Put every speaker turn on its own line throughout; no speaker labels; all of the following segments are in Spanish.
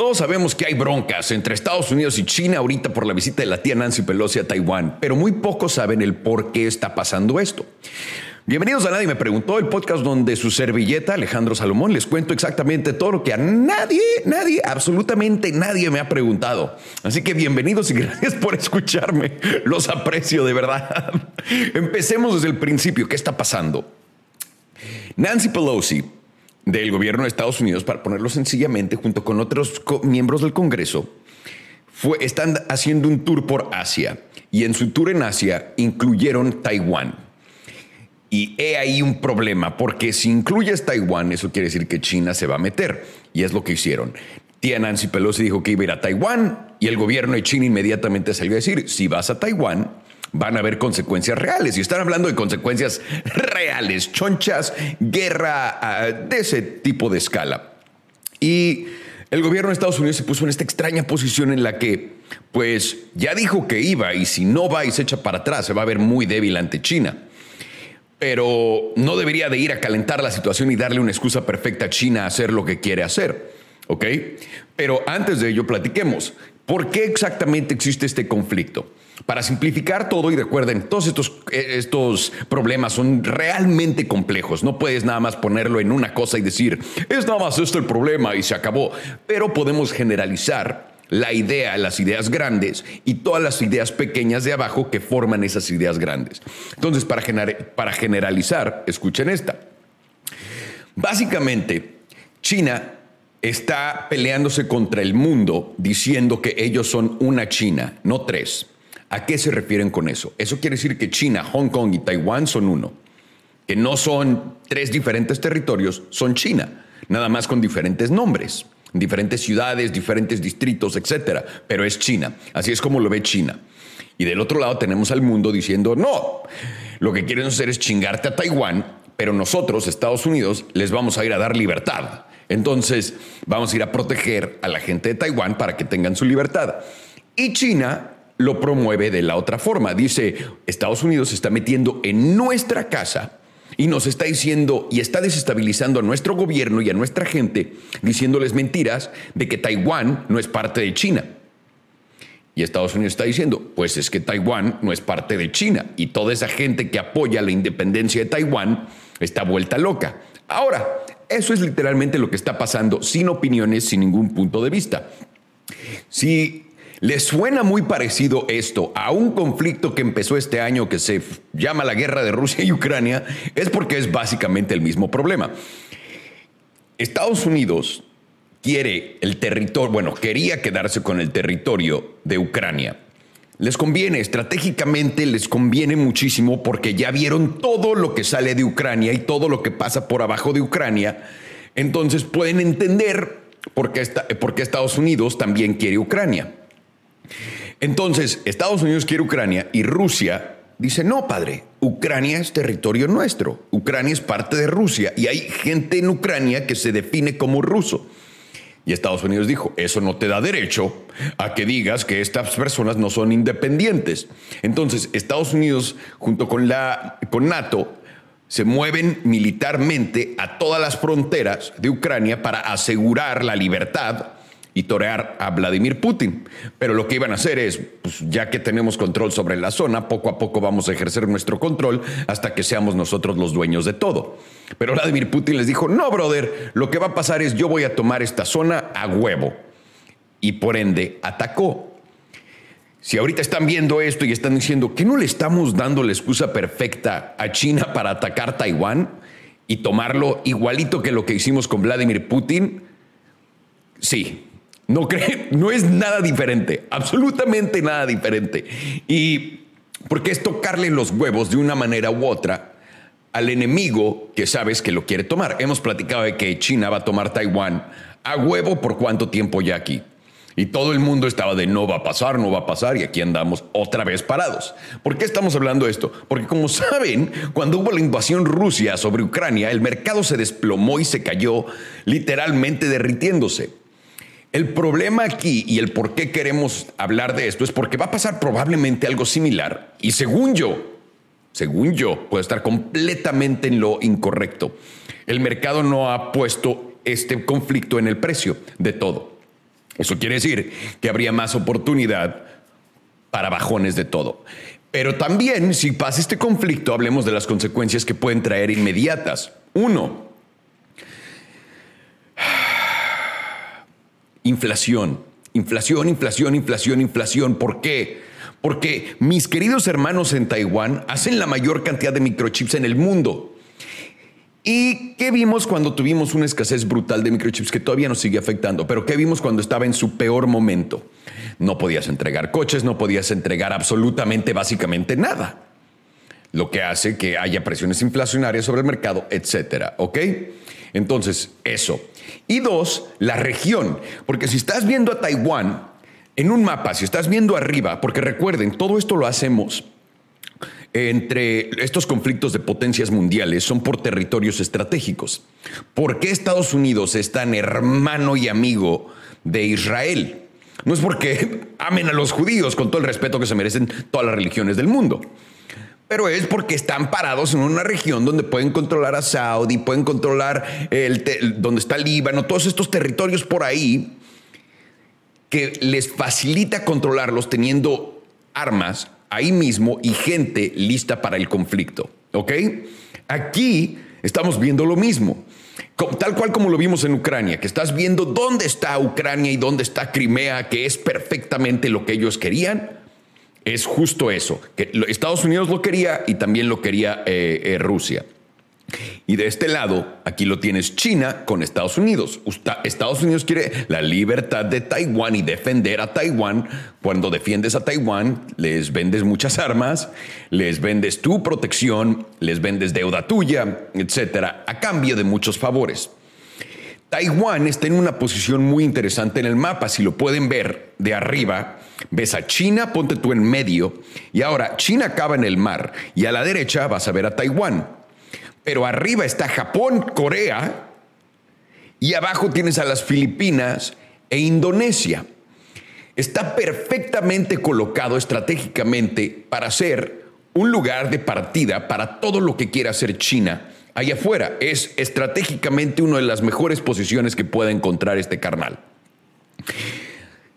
Todos sabemos que hay broncas entre Estados Unidos y China ahorita por la visita de la tía Nancy Pelosi a Taiwán, pero muy pocos saben el por qué está pasando esto. Bienvenidos a Nadie Me Preguntó, el podcast donde su servilleta Alejandro Salomón les cuento exactamente todo lo que a nadie, nadie, absolutamente nadie me ha preguntado. Así que bienvenidos y gracias por escucharme. Los aprecio de verdad. Empecemos desde el principio. ¿Qué está pasando? Nancy Pelosi del gobierno de Estados Unidos, para ponerlo sencillamente, junto con otros miembros del Congreso, fue, están haciendo un tour por Asia y en su tour en Asia incluyeron Taiwán. Y he ahí un problema, porque si incluyes Taiwán, eso quiere decir que China se va a meter. Y es lo que hicieron. Tía Nancy Pelosi dijo que iba a ir a Taiwán y el gobierno de China inmediatamente salió a decir, si vas a Taiwán, van a haber consecuencias reales. Y están hablando de consecuencias reales, chonchas, guerra ah, de ese tipo de escala. Y el gobierno de Estados Unidos se puso en esta extraña posición en la que, pues, ya dijo que iba y si no va y se echa para atrás, se va a ver muy débil ante China. Pero no debería de ir a calentar la situación y darle una excusa perfecta a China a hacer lo que quiere hacer. ¿Ok? Pero antes de ello, platiquemos. ¿Por qué exactamente existe este conflicto? Para simplificar todo, y recuerden, todos estos, eh, estos problemas son realmente complejos. No puedes nada más ponerlo en una cosa y decir, es nada más esto el problema y se acabó. Pero podemos generalizar la idea, las ideas grandes y todas las ideas pequeñas de abajo que forman esas ideas grandes. Entonces, para, para generalizar, escuchen esta. Básicamente, China está peleándose contra el mundo diciendo que ellos son una China, no tres. ¿A qué se refieren con eso? Eso quiere decir que China, Hong Kong y Taiwán son uno, que no son tres diferentes territorios, son China, nada más con diferentes nombres, diferentes ciudades, diferentes distritos, etcétera, pero es China. Así es como lo ve China. Y del otro lado tenemos al mundo diciendo, no, lo que quieren hacer es chingarte a Taiwán, pero nosotros, Estados Unidos, les vamos a ir a dar libertad. Entonces, vamos a ir a proteger a la gente de Taiwán para que tengan su libertad. Y China lo promueve de la otra forma. Dice, Estados Unidos se está metiendo en nuestra casa y nos está diciendo y está desestabilizando a nuestro gobierno y a nuestra gente, diciéndoles mentiras de que Taiwán no es parte de China. Y Estados Unidos está diciendo, pues es que Taiwán no es parte de China y toda esa gente que apoya la independencia de Taiwán está vuelta loca. Ahora, eso es literalmente lo que está pasando, sin opiniones, sin ningún punto de vista. Si ¿Les suena muy parecido esto a un conflicto que empezó este año que se llama la guerra de Rusia y Ucrania? Es porque es básicamente el mismo problema. Estados Unidos quiere el territorio, bueno, quería quedarse con el territorio de Ucrania. Les conviene, estratégicamente les conviene muchísimo porque ya vieron todo lo que sale de Ucrania y todo lo que pasa por abajo de Ucrania. Entonces pueden entender por qué, Estados Unidos también quiere Ucrania. Entonces, Estados Unidos quiere Ucrania y Rusia dice, no, padre, Ucrania es territorio nuestro, Ucrania es parte de Rusia y hay gente en Ucrania que se define como ruso. Y Estados Unidos dijo, eso no te da derecho a que digas que estas personas no son independientes. Entonces, Estados Unidos, junto con, la, con NATO, se mueven militarmente a todas las fronteras de Ucrania para asegurar la libertad y torear a Vladimir Putin. Pero lo que iban a hacer es, pues, ya que tenemos control sobre la zona, poco a poco vamos a ejercer nuestro control hasta que seamos nosotros los dueños de todo. Pero Vladimir Putin les dijo, no, brother, lo que va a pasar es yo voy a tomar esta zona a huevo. Y por ende atacó. Si ahorita están viendo esto y están diciendo que no le estamos dando la excusa perfecta a China para atacar Taiwán y tomarlo igualito que lo que hicimos con Vladimir Putin, sí, no, cree, no es nada diferente, absolutamente nada diferente. Y porque es tocarle los huevos de una manera u otra al enemigo que sabes que lo quiere tomar. Hemos platicado de que China va a tomar Taiwán a huevo por cuánto tiempo ya aquí. Y todo el mundo estaba de no va a pasar, no va a pasar, y aquí andamos otra vez parados. ¿Por qué estamos hablando de esto? Porque como saben, cuando hubo la invasión Rusia sobre Ucrania, el mercado se desplomó y se cayó literalmente derritiéndose. El problema aquí y el por qué queremos hablar de esto es porque va a pasar probablemente algo similar y según yo, según yo, puede estar completamente en lo incorrecto. El mercado no ha puesto este conflicto en el precio de todo. Eso quiere decir que habría más oportunidad para bajones de todo. Pero también, si pasa este conflicto, hablemos de las consecuencias que pueden traer inmediatas. Uno, inflación. Inflación, inflación, inflación, inflación. ¿Por qué? Porque mis queridos hermanos en Taiwán hacen la mayor cantidad de microchips en el mundo. ¿Y qué vimos cuando tuvimos una escasez brutal de microchips que todavía nos sigue afectando? Pero ¿qué vimos cuando estaba en su peor momento? No podías entregar coches, no podías entregar absolutamente, básicamente nada. Lo que hace que haya presiones inflacionarias sobre el mercado, etcétera. ¿Ok? Entonces, eso. Y dos, la región. Porque si estás viendo a Taiwán en un mapa, si estás viendo arriba, porque recuerden, todo esto lo hacemos entre estos conflictos de potencias mundiales son por territorios estratégicos. ¿Por qué Estados Unidos es tan hermano y amigo de Israel? No es porque amen a los judíos con todo el respeto que se merecen todas las religiones del mundo. Pero es porque están parados en una región donde pueden controlar a Saudi, pueden controlar el donde está Líbano, todos estos territorios por ahí que les facilita controlarlos teniendo armas ahí mismo y gente lista para el conflicto. ¿Ok? Aquí estamos viendo lo mismo. Tal cual como lo vimos en Ucrania, que estás viendo dónde está Ucrania y dónde está Crimea, que es perfectamente lo que ellos querían, es justo eso, que Estados Unidos lo quería y también lo quería eh, eh, Rusia. Y de este lado, aquí lo tienes China con Estados Unidos. Estados Unidos quiere la libertad de Taiwán y defender a Taiwán. Cuando defiendes a Taiwán, les vendes muchas armas, les vendes tu protección, les vendes deuda tuya, etcétera, a cambio de muchos favores. Taiwán está en una posición muy interesante en el mapa. Si lo pueden ver de arriba, ves a China, ponte tú en medio, y ahora China acaba en el mar, y a la derecha vas a ver a Taiwán pero arriba está Japón, Corea, y abajo tienes a las Filipinas e Indonesia. Está perfectamente colocado estratégicamente para ser un lugar de partida para todo lo que quiera hacer China allá afuera. Es estratégicamente una de las mejores posiciones que pueda encontrar este carnal.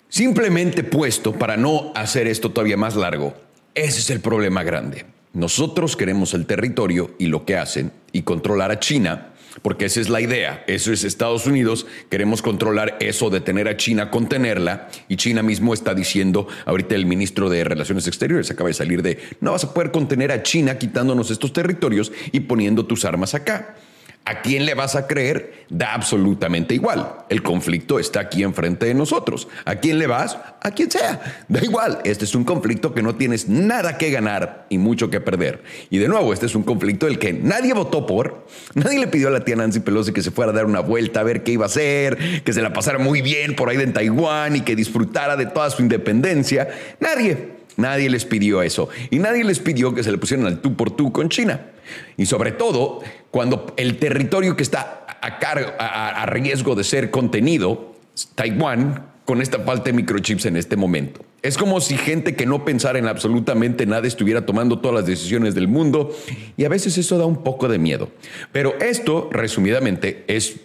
Simplemente puesto, para no hacer esto todavía más largo, ese es el problema grande. Nosotros queremos el territorio y lo que hacen y controlar a China, porque esa es la idea, eso es Estados Unidos, queremos controlar eso, detener a China, contenerla, y China mismo está diciendo, ahorita el ministro de Relaciones Exteriores acaba de salir de, no vas a poder contener a China quitándonos estos territorios y poniendo tus armas acá. ¿A quién le vas a creer? Da absolutamente igual. El conflicto está aquí enfrente de nosotros. ¿A quién le vas? A quien sea. Da igual. Este es un conflicto que no tienes nada que ganar y mucho que perder. Y de nuevo, este es un conflicto del que nadie votó por. Nadie le pidió a la tía Nancy Pelosi que se fuera a dar una vuelta a ver qué iba a hacer, que se la pasara muy bien por ahí en Taiwán y que disfrutara de toda su independencia. Nadie. Nadie les pidió eso. Y nadie les pidió que se le pusieran al tú por tú con China. Y sobre todo, cuando el territorio que está a, riesgo de ser contenido, Taiwán, con esta falta de microchips en este momento. Es como si gente que no pensara en absolutamente nada estuviera tomando todas las decisiones del mundo y a veces eso da un poco de miedo. Pero esto, resumidamente, es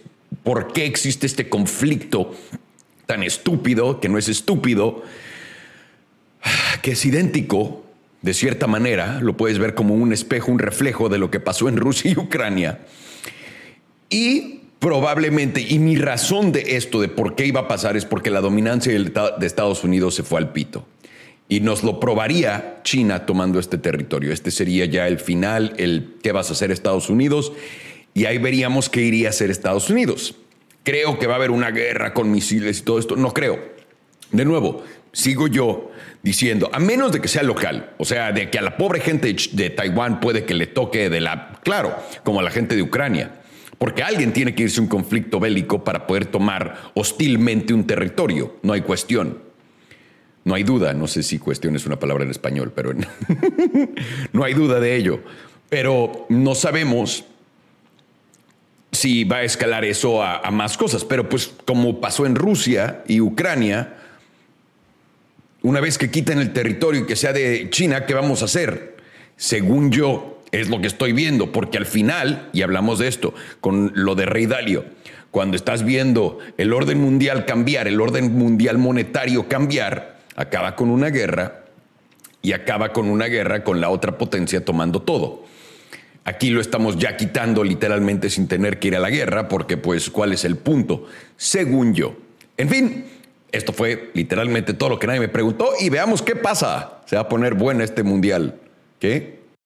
por qué existe este conflicto tan estúpido, que no es estúpido, que es idéntico de cierta manera, lo puedes ver como un espejo, un reflejo de lo que pasó en Rusia y Ucrania. Y probablemente, y mi razón de esto, de por qué iba a pasar, es porque la dominancia de Estados Unidos se fue al pito. Y nos lo probaría China tomando este territorio. Este sería ya el final, el qué vas a hacer Estados Unidos. Y ahí veríamos qué iría a hacer Estados Unidos. Creo que va a haber una guerra con misiles y todo esto. No creo. De nuevo, sigo yo diciendo, a menos de que sea local, o sea, de que a la pobre gente de Taiwán puede que le toque de la, claro, como a la gente de Ucrania, porque alguien tiene que irse a un conflicto bélico para poder tomar hostilmente un territorio, no hay cuestión. No hay duda, no sé si cuestión es una palabra en español, pero no hay duda de ello. Pero no sabemos si va a escalar eso a, más cosas. Pero pues como pasó en Rusia y Ucrania, una vez que quiten el territorio y que sea de China, ¿qué vamos a hacer? Según yo, es lo que estoy viendo, porque al final, y hablamos de esto, con lo de Rey Dalio, Cuando estás viendo el orden mundial cambiar, el orden mundial monetario cambiar, acaba con una guerra y acaba con una guerra con la otra potencia tomando todo. Aquí lo estamos ya quitando literalmente sin tener que ir a la guerra, porque pues, ¿cuál es el punto? Según yo. En fin, esto fue literalmente todo lo que nadie me preguntó y veamos qué pasa. Se va a poner bueno este mundial. ¿Qué?